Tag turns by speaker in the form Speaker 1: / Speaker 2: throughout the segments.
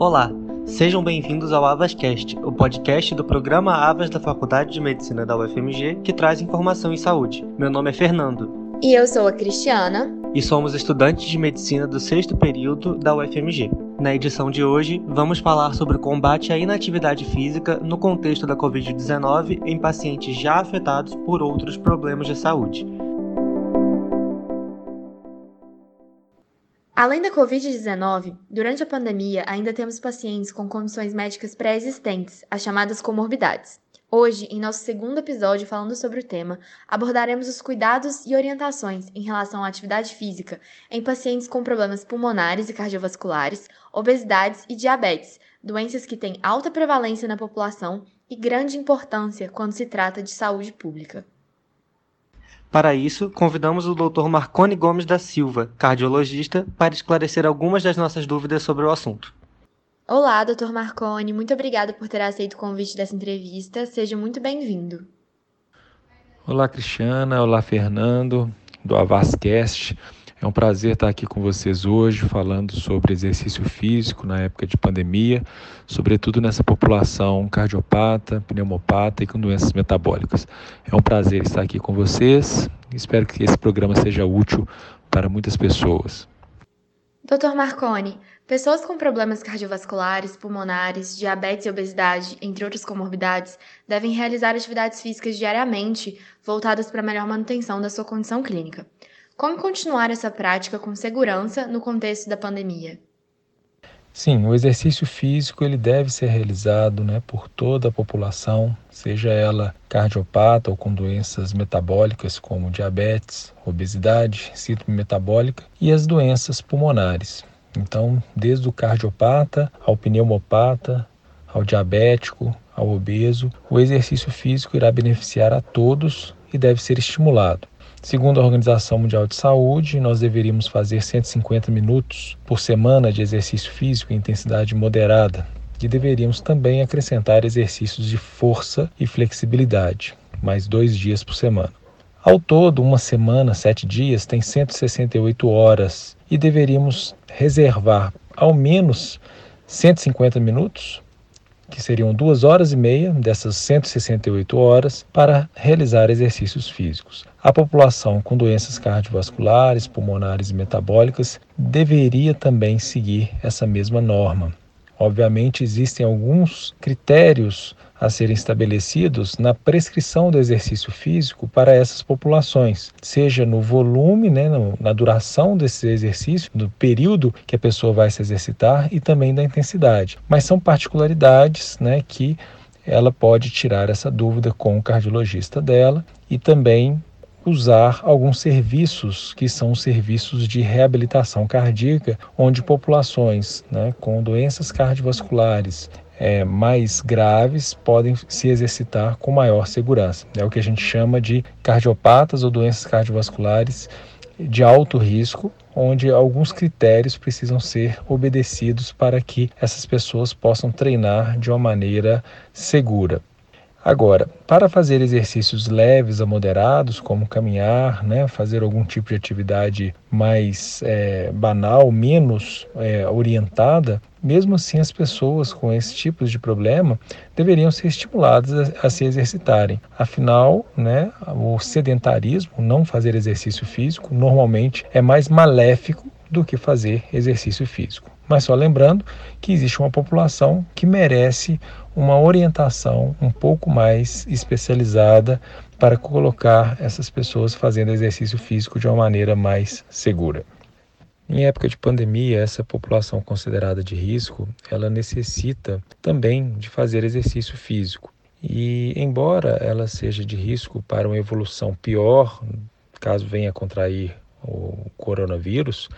Speaker 1: Olá, sejam bem-vindos ao Avascast, o podcast do programa Avas da Faculdade de Medicina da UFMG que traz informação em saúde. Meu nome é Fernando.
Speaker 2: E eu sou a Cristiana.
Speaker 1: E somos estudantes de medicina do sexto período da UFMG. Na edição de hoje, vamos falar sobre o combate à inatividade física no contexto da Covid-19 em pacientes já afetados por outros problemas de saúde.
Speaker 2: Além da Covid-19, durante a pandemia ainda temos pacientes com condições médicas pré-existentes, as chamadas comorbidades. Hoje, em nosso segundo episódio falando sobre o tema, abordaremos os cuidados e orientações em relação à atividade física em pacientes com problemas pulmonares e cardiovasculares, obesidades e diabetes, doenças que têm alta prevalência na população e grande importância quando se trata de saúde pública.
Speaker 1: Para isso, convidamos o Dr. Marconi Gomes da Silva, cardiologista, para esclarecer algumas das nossas dúvidas sobre o assunto.
Speaker 2: Olá, Dr. Marconi, muito obrigada por ter aceito o convite dessa entrevista. Seja muito bem-vindo.
Speaker 3: Olá, Cristiana. Olá, Fernando, do Avascast. É um prazer estar aqui com vocês hoje falando sobre exercício físico na época de pandemia, sobretudo nessa população cardiopata, pneumopata e com doenças metabólicas. É um prazer estar aqui com vocês. Espero que esse programa seja útil para muitas pessoas.
Speaker 2: Dr. Marconi, pessoas com problemas cardiovasculares, pulmonares, diabetes e obesidade, entre outras comorbidades, devem realizar atividades físicas diariamente voltadas para a melhor manutenção da sua condição clínica. Como continuar essa prática com segurança no contexto da pandemia?
Speaker 3: Sim, o exercício físico ele deve ser realizado né, por toda a população, seja ela cardiopata ou com doenças metabólicas como diabetes, obesidade, síndrome metabólica e as doenças pulmonares. Então, desde o cardiopata ao pneumopata, ao diabético, ao obeso, o exercício físico irá beneficiar a todos e deve ser estimulado. Segundo a Organização Mundial de Saúde, nós deveríamos fazer 150 minutos por semana de exercício físico em intensidade moderada e deveríamos também acrescentar exercícios de força e flexibilidade, mais dois dias por semana. Ao todo, uma semana, sete dias, tem 168 horas e deveríamos reservar ao menos 150 minutos que seriam duas horas e meia dessas 168 horas para realizar exercícios físicos. A população com doenças cardiovasculares, pulmonares e metabólicas deveria também seguir essa mesma norma. Obviamente, existem alguns critérios a serem estabelecidos na prescrição do exercício físico para essas populações, seja no volume, né, na duração desse exercício, no período que a pessoa vai se exercitar e também da intensidade. Mas são particularidades né, que ela pode tirar essa dúvida com o cardiologista dela e também usar alguns serviços que são serviços de reabilitação cardíaca, onde populações né, com doenças cardiovasculares é, mais graves podem se exercitar com maior segurança. É o que a gente chama de cardiopatas ou doenças cardiovasculares de alto risco, onde alguns critérios precisam ser obedecidos para que essas pessoas possam treinar de uma maneira segura. Agora, para fazer exercícios leves a moderados, como caminhar, né, fazer algum tipo de atividade mais é, banal, menos é, orientada, mesmo assim as pessoas com esse tipo de problema deveriam ser estimuladas a, a se exercitarem. Afinal, né, o sedentarismo, não fazer exercício físico, normalmente é mais maléfico do que fazer exercício físico. Mas só lembrando que existe uma população que merece uma orientação um pouco mais especializada para colocar essas pessoas fazendo exercício físico de uma maneira mais segura. Em época de pandemia, essa população considerada de risco, ela necessita também de fazer exercício físico. E embora ela seja de risco para uma evolução pior, caso venha contrair o coronavírus,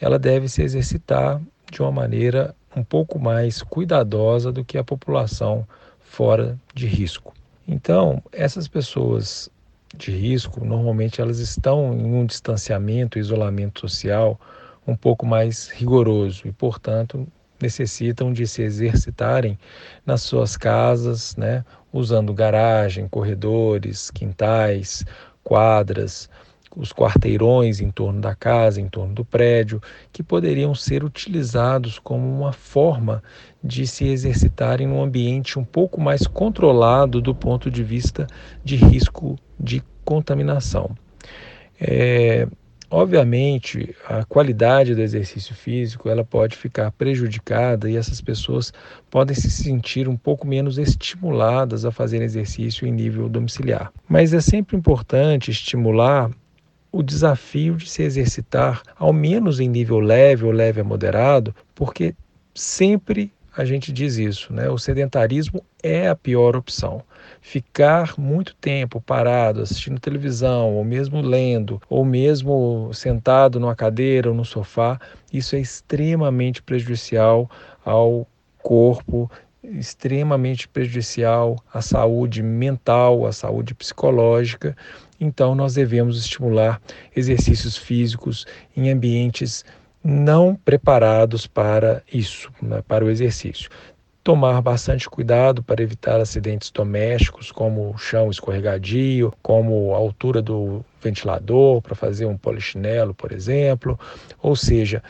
Speaker 3: ela deve se exercitar de uma maneira um pouco mais cuidadosa do que a população fora de risco. Então, essas pessoas de risco, normalmente elas estão em um distanciamento, isolamento social um pouco mais rigoroso e, portanto, necessitam de se exercitarem nas suas casas, né, usando garagem, corredores, quintais, quadras, os quarteirões em torno da casa, em torno do prédio, que poderiam ser utilizados como uma forma de se exercitarem num ambiente um pouco mais controlado do ponto de vista de risco de contaminação. É, obviamente, a qualidade do exercício físico ela pode ficar prejudicada e essas pessoas podem se sentir um pouco menos estimuladas a fazer exercício em nível domiciliar. Mas é sempre importante estimular o desafio de se exercitar, ao menos em nível leve ou leve a moderado, porque sempre a gente diz isso, né? O sedentarismo é a pior opção. Ficar muito tempo parado assistindo televisão, ou mesmo lendo, ou mesmo sentado numa cadeira ou no sofá, isso é extremamente prejudicial ao corpo, extremamente prejudicial à saúde mental, à saúde psicológica. Então, nós devemos estimular exercícios físicos em ambientes não preparados para isso, né, para o exercício. Tomar bastante cuidado para evitar acidentes domésticos, como chão escorregadio, como a altura do ventilador para fazer um polichinelo, por exemplo. Ou seja,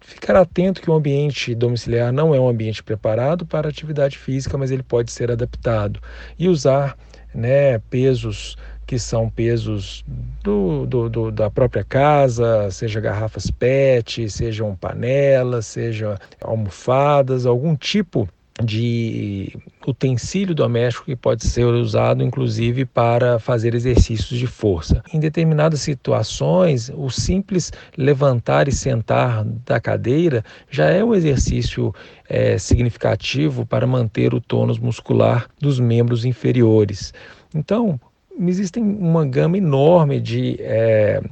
Speaker 3: ficar atento que o ambiente domiciliar não é um ambiente preparado para atividade física, mas ele pode ser adaptado. E usar né, pesos que são pesos do, do, do, da própria casa, seja garrafas PET, sejam panelas, sejam almofadas, algum tipo de utensílio doméstico que pode ser usado inclusive para fazer exercícios de força. Em determinadas situações, o simples levantar e sentar da cadeira já é um exercício é, significativo para manter o tônus muscular dos membros inferiores. Então, existem uma gama enorme de é,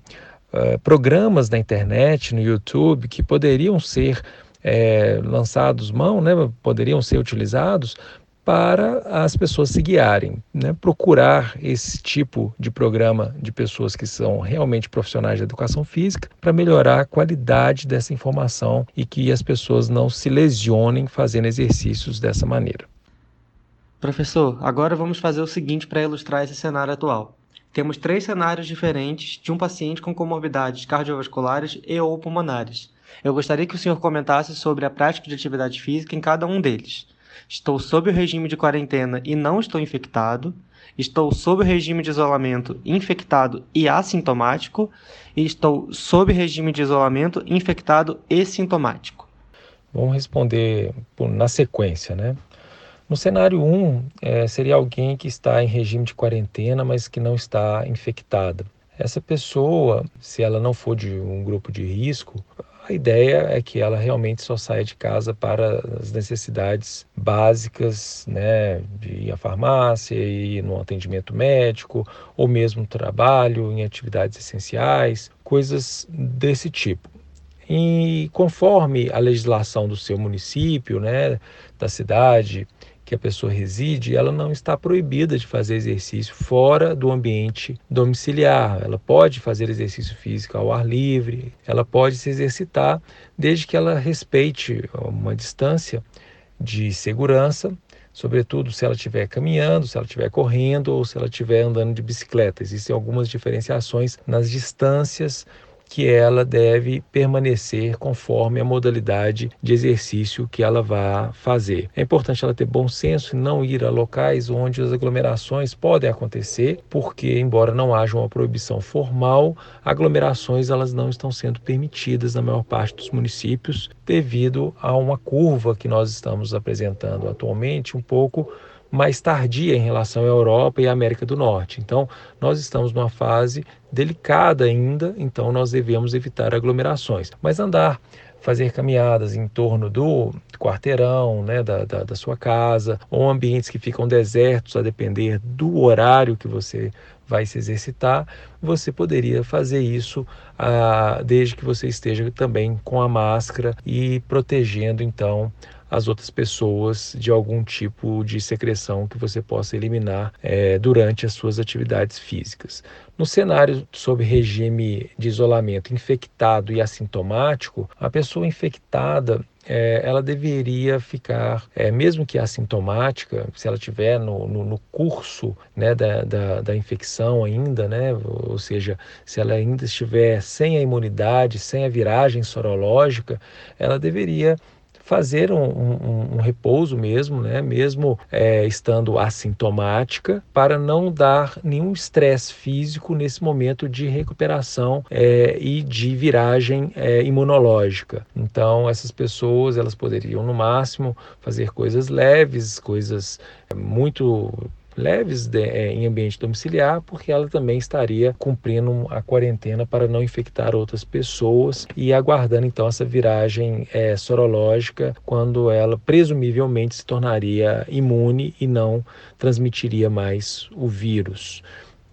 Speaker 3: é, programas na internet, no YouTube, que poderiam ser é, lançados mão, né, poderiam ser utilizados para as pessoas se guiarem, né? procurar esse tipo de programa de pessoas que são realmente profissionais de educação física para melhorar a qualidade dessa informação e que as pessoas não se lesionem fazendo exercícios dessa maneira.
Speaker 1: Professor, agora vamos fazer o seguinte para ilustrar esse cenário atual. Temos três cenários diferentes de um paciente com comorbidades cardiovasculares e ou pulmonares. Eu gostaria que o senhor comentasse sobre a prática de atividade física em cada um deles. Estou sob o regime de quarentena e não estou infectado. Estou sob o regime de isolamento infectado e assintomático. E estou sob regime de isolamento infectado e sintomático.
Speaker 3: Vamos responder na sequência, né? No cenário 1, um, é, seria alguém que está em regime de quarentena, mas que não está infectada. Essa pessoa, se ela não for de um grupo de risco, a ideia é que ela realmente só saia de casa para as necessidades básicas, né, de ir à farmácia, ir no atendimento médico, ou mesmo trabalho em atividades essenciais, coisas desse tipo. E conforme a legislação do seu município, né, da cidade, que a pessoa reside, ela não está proibida de fazer exercício fora do ambiente domiciliar. Ela pode fazer exercício físico ao ar livre, ela pode se exercitar desde que ela respeite uma distância de segurança, sobretudo se ela estiver caminhando, se ela estiver correndo ou se ela estiver andando de bicicleta. Existem algumas diferenciações nas distâncias que ela deve permanecer conforme a modalidade de exercício que ela vá fazer. É importante ela ter bom senso e não ir a locais onde as aglomerações podem acontecer, porque embora não haja uma proibição formal, aglomerações elas não estão sendo permitidas na maior parte dos municípios devido a uma curva que nós estamos apresentando atualmente um pouco mais tardia em relação à Europa e à América do Norte. Então, nós estamos numa fase delicada ainda, então nós devemos evitar aglomerações. Mas andar, fazer caminhadas em torno do quarteirão, né, da, da, da sua casa, ou ambientes que ficam desertos, a depender do horário que você vai se exercitar, você poderia fazer isso ah, desde que você esteja também com a máscara e protegendo então as outras pessoas de algum tipo de secreção que você possa eliminar é, durante as suas atividades físicas. No cenário sob regime de isolamento infectado e assintomático, a pessoa infectada é, ela deveria ficar, é, mesmo que assintomática, se ela tiver no, no, no curso né, da, da, da, infecção ainda, né, ou seja, se ela ainda estiver sem a imunidade, sem a viragem sorológica, ela deveria fazer um, um, um repouso mesmo, né? mesmo é, estando assintomática, para não dar nenhum estresse físico nesse momento de recuperação é, e de viragem é, imunológica. Então, essas pessoas elas poderiam, no máximo, fazer coisas leves, coisas muito leves de, é, em ambiente domiciliar, porque ela também estaria cumprindo a quarentena para não infectar outras pessoas e aguardando então essa viragem é, sorológica, quando ela presumivelmente se tornaria imune e não transmitiria mais o vírus.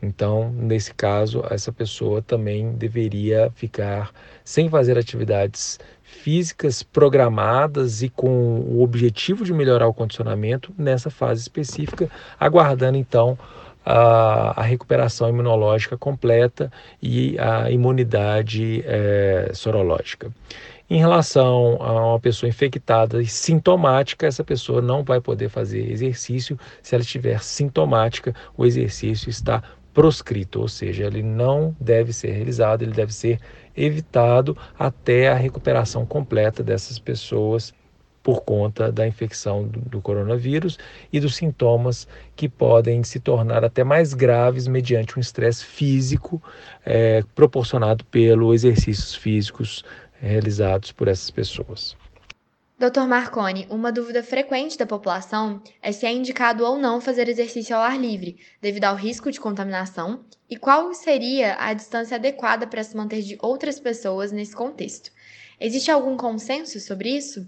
Speaker 3: Então, nesse caso, essa pessoa também deveria ficar sem fazer atividades físicas programadas e com o objetivo de melhorar o condicionamento nessa fase específica, aguardando então a, a recuperação imunológica completa e a imunidade é, sorológica. Em relação a uma pessoa infectada e sintomática, essa pessoa não vai poder fazer exercício. Se ela estiver sintomática, o exercício está proscrito, ou seja, ele não deve ser realizado, ele deve ser evitado até a recuperação completa dessas pessoas por conta da infecção do, coronavírus e dos sintomas que podem se tornar até mais graves mediante um estresse físico é, proporcionado pelos exercícios físicos realizados por essas pessoas.
Speaker 2: Dr. Marconi, uma dúvida frequente da população é se é indicado ou não fazer exercício ao ar livre, devido ao risco de contaminação, e qual seria a distância adequada para se manter de outras pessoas nesse contexto. Existe algum consenso sobre isso?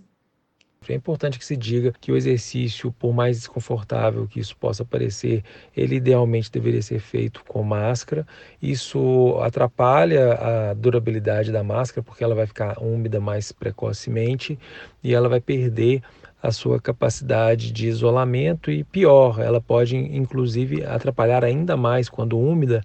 Speaker 3: É importante que se diga que o exercício, por mais desconfortável que isso possa parecer, ele idealmente deveria ser feito com máscara. Isso atrapalha a durabilidade da máscara, porque ela vai ficar úmida mais precocemente e ela vai perder a sua capacidade de isolamento e pior, ela pode inclusive atrapalhar ainda mais quando úmida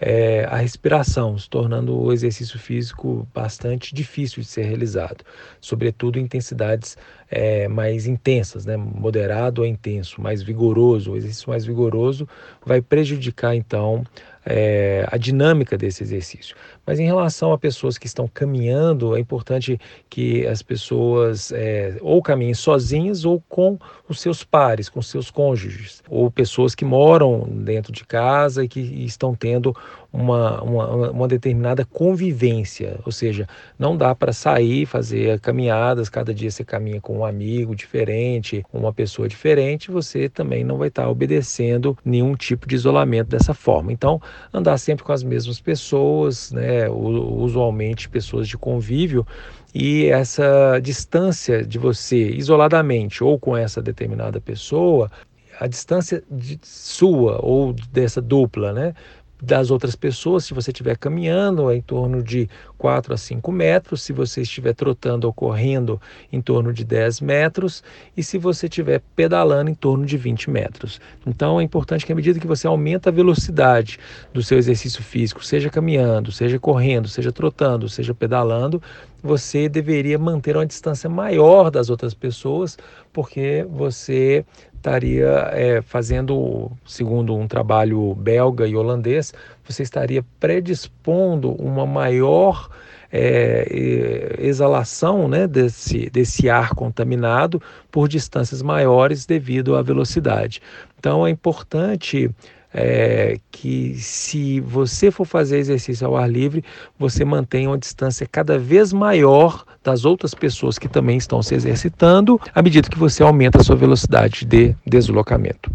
Speaker 3: é, a respiração, se tornando o exercício físico bastante difícil de ser realizado, sobretudo em intensidades é, mais intensas, né? moderado ou intenso, mais vigoroso. O exercício mais vigoroso vai prejudicar então é, a dinâmica desse exercício. Mas em relação a pessoas que estão caminhando, é importante que as pessoas é, ou caminhem sozinhas ou com os seus pares, com seus cônjuges, ou pessoas que moram dentro de casa e que estão tendo uma, uma, uma determinada convivência, ou seja, não dá para sair, fazer caminhadas, cada dia você caminha com um amigo diferente, uma pessoa diferente, você também não vai estar tá obedecendo nenhum tipo de isolamento dessa forma. Então, andar sempre com as mesmas pessoas, né, usualmente pessoas de convívio, e essa distância de você isoladamente ou com essa determinada pessoa a distância de sua ou dessa dupla, né, das outras pessoas, se você estiver caminhando, é em torno de 4 a 5 metros, se você estiver trotando ou correndo, em torno de 10 metros, e se você estiver pedalando, em torno de 20 metros. Então é importante que, à medida que você aumenta a velocidade do seu exercício físico, seja caminhando, seja correndo, seja trotando, seja pedalando, você deveria manter uma distância maior das outras pessoas, porque você estaria é, fazendo, segundo um trabalho belga e holandês, você estaria predispondo uma maior é, exalação né, desse, desse ar contaminado por distâncias maiores devido à velocidade. Então é importante é, que se você for fazer exercício ao ar livre, você mantenha uma distância cada vez maior das outras pessoas que também estão se exercitando, à medida que você aumenta a sua velocidade de deslocamento.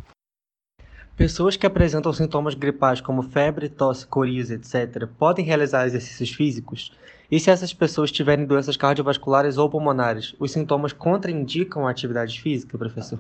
Speaker 1: Pessoas que apresentam sintomas gripais como febre, tosse, coriza, etc., podem realizar exercícios físicos? E se essas pessoas tiverem doenças cardiovasculares ou pulmonares, os sintomas contraindicam a atividade física, professor?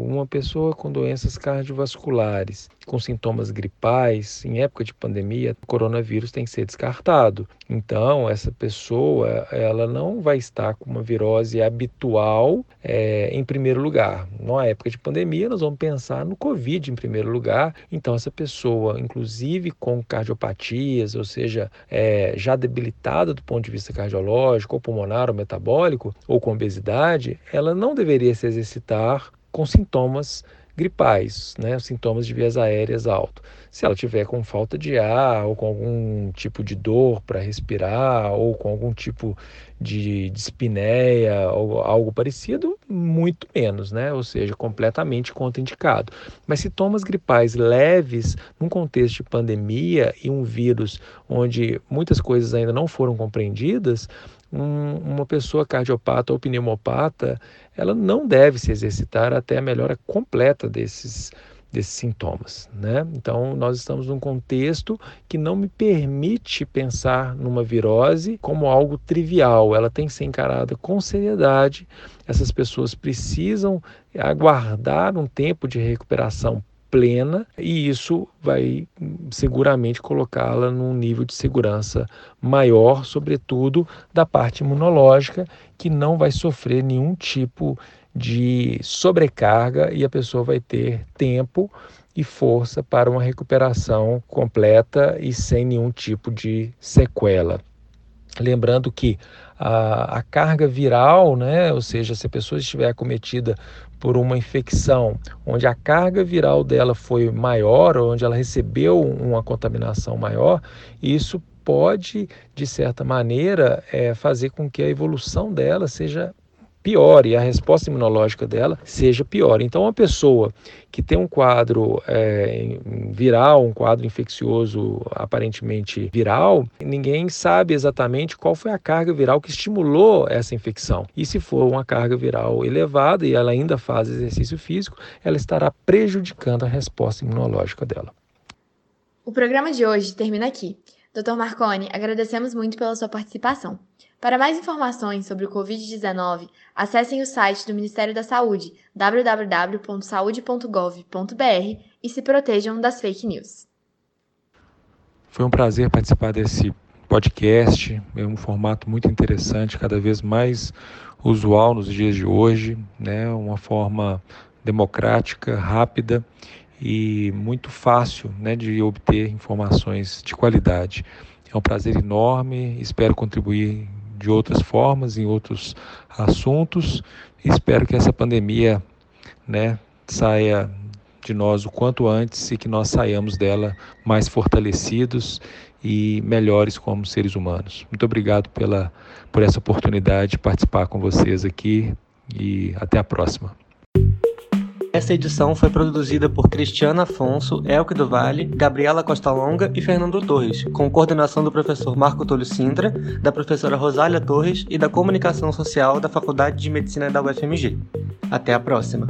Speaker 3: Uma pessoa com doenças cardiovasculares, com sintomas gripais, em época de pandemia, o coronavírus tem que ser descartado. Então, essa pessoa, ela não vai estar com uma virose habitual é, em primeiro lugar. Na época de pandemia, nós vamos pensar no Covid em primeiro lugar. Então, essa pessoa, inclusive com cardiopatias, ou seja, é, já debilitada do ponto de vista cardiológico, ou pulmonar, ou metabólico, ou com obesidade, ela não deveria se exercitar com sintomas gripais, né, sintomas de vias aéreas alto. Se ela tiver com falta de ar ou com algum tipo de dor para respirar ou com algum tipo de dispneia ou algo parecido, muito menos, né? Ou seja, completamente contraindicado. Mas sintomas gripais leves num contexto de pandemia e um vírus onde muitas coisas ainda não foram compreendidas, um, uma pessoa cardiopata ou pneumopata, ela não deve se exercitar até a melhora completa desses desses sintomas, né? Então, nós estamos num contexto que não me permite pensar numa virose como algo trivial. Ela tem que ser encarada com seriedade. Essas pessoas precisam aguardar um tempo de recuperação plena e isso vai seguramente colocá-la num nível de segurança maior, sobretudo da parte imunológica, que não vai sofrer nenhum tipo de sobrecarga e a pessoa vai ter tempo e força para uma recuperação completa e sem nenhum tipo de sequela. Lembrando que a, a, carga viral, né, ou seja, se a pessoa estiver acometida por uma infecção onde a carga viral dela foi maior, onde ela recebeu uma contaminação maior, isso pode, de certa maneira, é, fazer com que a evolução dela seja e a resposta imunológica dela seja pior. Então, uma pessoa que tem um quadro é, viral, um quadro infeccioso aparentemente viral, ninguém sabe exatamente qual foi a carga viral que estimulou essa infecção. E se for uma carga viral elevada e ela ainda faz exercício físico, ela estará prejudicando a resposta imunológica dela.
Speaker 2: O programa de hoje termina aqui. Dr. Marconi, agradecemos muito pela sua participação. Para mais informações sobre o Covid-19, acessem o site do Ministério da Saúde, www.saude.gov.br e se protejam das fake news.
Speaker 3: Foi um prazer participar desse podcast, é um formato muito interessante, cada vez mais usual nos dias de hoje, né? uma forma democrática, rápida e muito fácil né, de obter informações de qualidade. É um prazer enorme, espero contribuir de outras formas, em outros assuntos. Espero que essa pandemia né, saia de nós o quanto antes e que nós saiamos dela mais fortalecidos e melhores como seres humanos. Muito obrigado pela, por essa oportunidade de participar com vocês aqui e até a próxima.
Speaker 1: Essa edição foi produzida por Cristiana Afonso, Elke do Vale, Gabriela Costa Longa e Fernando Torres, com coordenação do professor Marco Tolho Sintra, da professora Rosália Torres e da Comunicação Social da Faculdade de Medicina da UFMG. Até a próxima!